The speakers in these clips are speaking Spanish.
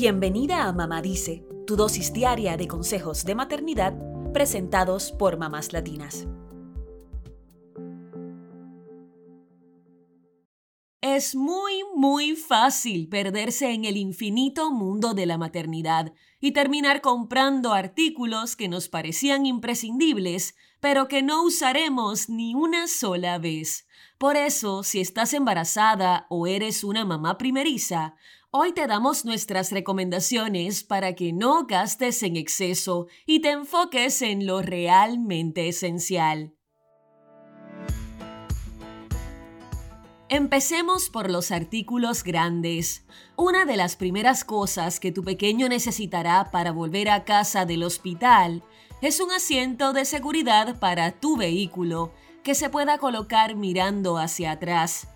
Bienvenida a Mamá Dice, tu dosis diaria de consejos de maternidad presentados por mamás latinas. Es muy, muy fácil perderse en el infinito mundo de la maternidad y terminar comprando artículos que nos parecían imprescindibles, pero que no usaremos ni una sola vez. Por eso, si estás embarazada o eres una mamá primeriza, hoy te damos nuestras recomendaciones para que no gastes en exceso y te enfoques en lo realmente esencial. Empecemos por los artículos grandes. Una de las primeras cosas que tu pequeño necesitará para volver a casa del hospital es un asiento de seguridad para tu vehículo que se pueda colocar mirando hacia atrás.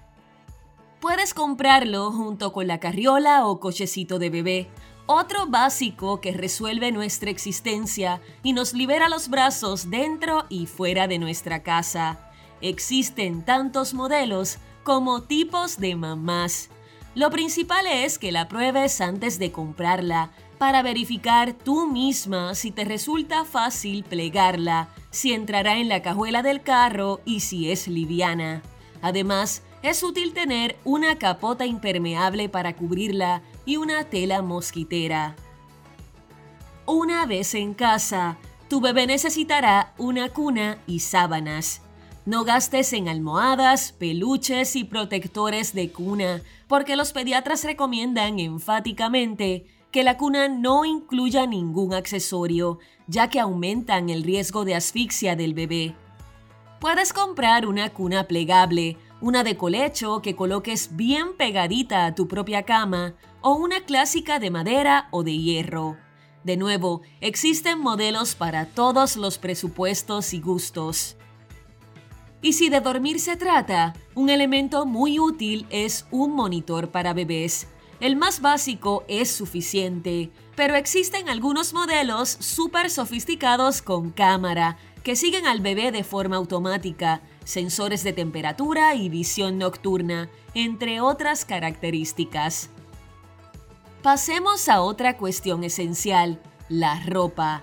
Puedes comprarlo junto con la carriola o cochecito de bebé, otro básico que resuelve nuestra existencia y nos libera los brazos dentro y fuera de nuestra casa. Existen tantos modelos como tipos de mamás. Lo principal es que la pruebes antes de comprarla para verificar tú misma si te resulta fácil plegarla, si entrará en la cajuela del carro y si es liviana. Además, es útil tener una capota impermeable para cubrirla y una tela mosquitera. Una vez en casa, tu bebé necesitará una cuna y sábanas. No gastes en almohadas, peluches y protectores de cuna, porque los pediatras recomiendan enfáticamente que la cuna no incluya ningún accesorio, ya que aumentan el riesgo de asfixia del bebé. Puedes comprar una cuna plegable, una de colecho que coloques bien pegadita a tu propia cama o una clásica de madera o de hierro. De nuevo, existen modelos para todos los presupuestos y gustos. Y si de dormir se trata, un elemento muy útil es un monitor para bebés. El más básico es suficiente, pero existen algunos modelos súper sofisticados con cámara que siguen al bebé de forma automática, sensores de temperatura y visión nocturna, entre otras características. Pasemos a otra cuestión esencial, la ropa.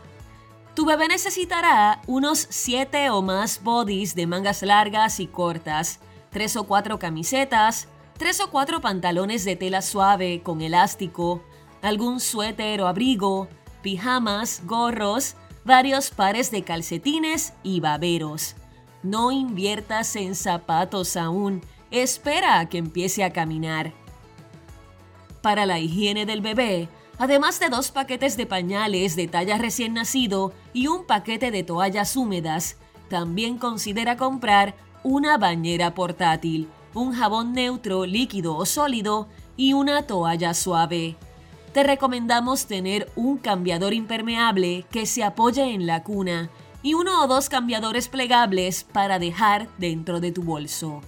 Tu bebé necesitará unos 7 o más bodies de mangas largas y cortas, 3 o 4 camisetas, 3 o 4 pantalones de tela suave con elástico, algún suéter o abrigo, pijamas, gorros, varios pares de calcetines y baberos. No inviertas en zapatos aún, espera a que empiece a caminar. Para la higiene del bebé, además de dos paquetes de pañales de talla recién nacido y un paquete de toallas húmedas, también considera comprar una bañera portátil, un jabón neutro, líquido o sólido y una toalla suave. Te recomendamos tener un cambiador impermeable que se apoye en la cuna y uno o dos cambiadores plegables para dejar dentro de tu bolso.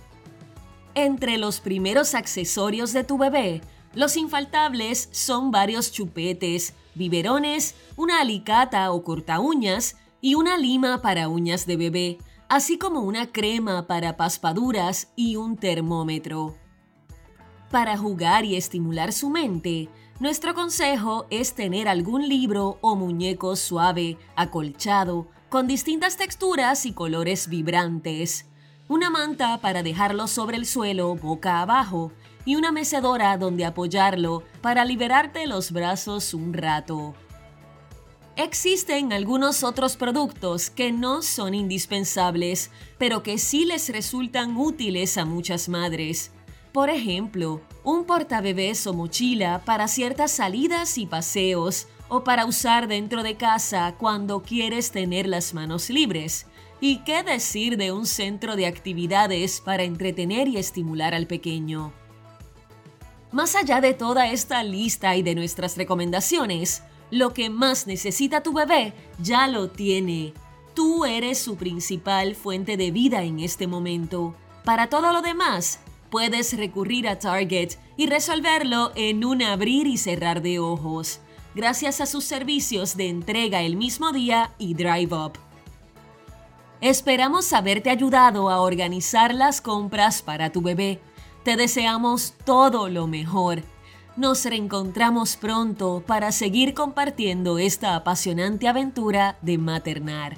Entre los primeros accesorios de tu bebé los infaltables son varios chupetes, biberones, una alicata o corta uñas y una lima para uñas de bebé, así como una crema para paspaduras y un termómetro. Para jugar y estimular su mente, nuestro consejo es tener algún libro o muñeco suave, acolchado, con distintas texturas y colores vibrantes, una manta para dejarlo sobre el suelo boca abajo y una mecedora donde apoyarlo para liberarte los brazos un rato. Existen algunos otros productos que no son indispensables, pero que sí les resultan útiles a muchas madres. Por ejemplo, un portabebés o mochila para ciertas salidas y paseos o para usar dentro de casa cuando quieres tener las manos libres. ¿Y qué decir de un centro de actividades para entretener y estimular al pequeño? Más allá de toda esta lista y de nuestras recomendaciones, lo que más necesita tu bebé ya lo tiene. Tú eres su principal fuente de vida en este momento. Para todo lo demás, puedes recurrir a Target y resolverlo en un abrir y cerrar de ojos, gracias a sus servicios de entrega el mismo día y Drive Up. Esperamos haberte ayudado a organizar las compras para tu bebé te deseamos todo lo mejor. Nos reencontramos pronto para seguir compartiendo esta apasionante aventura de maternar.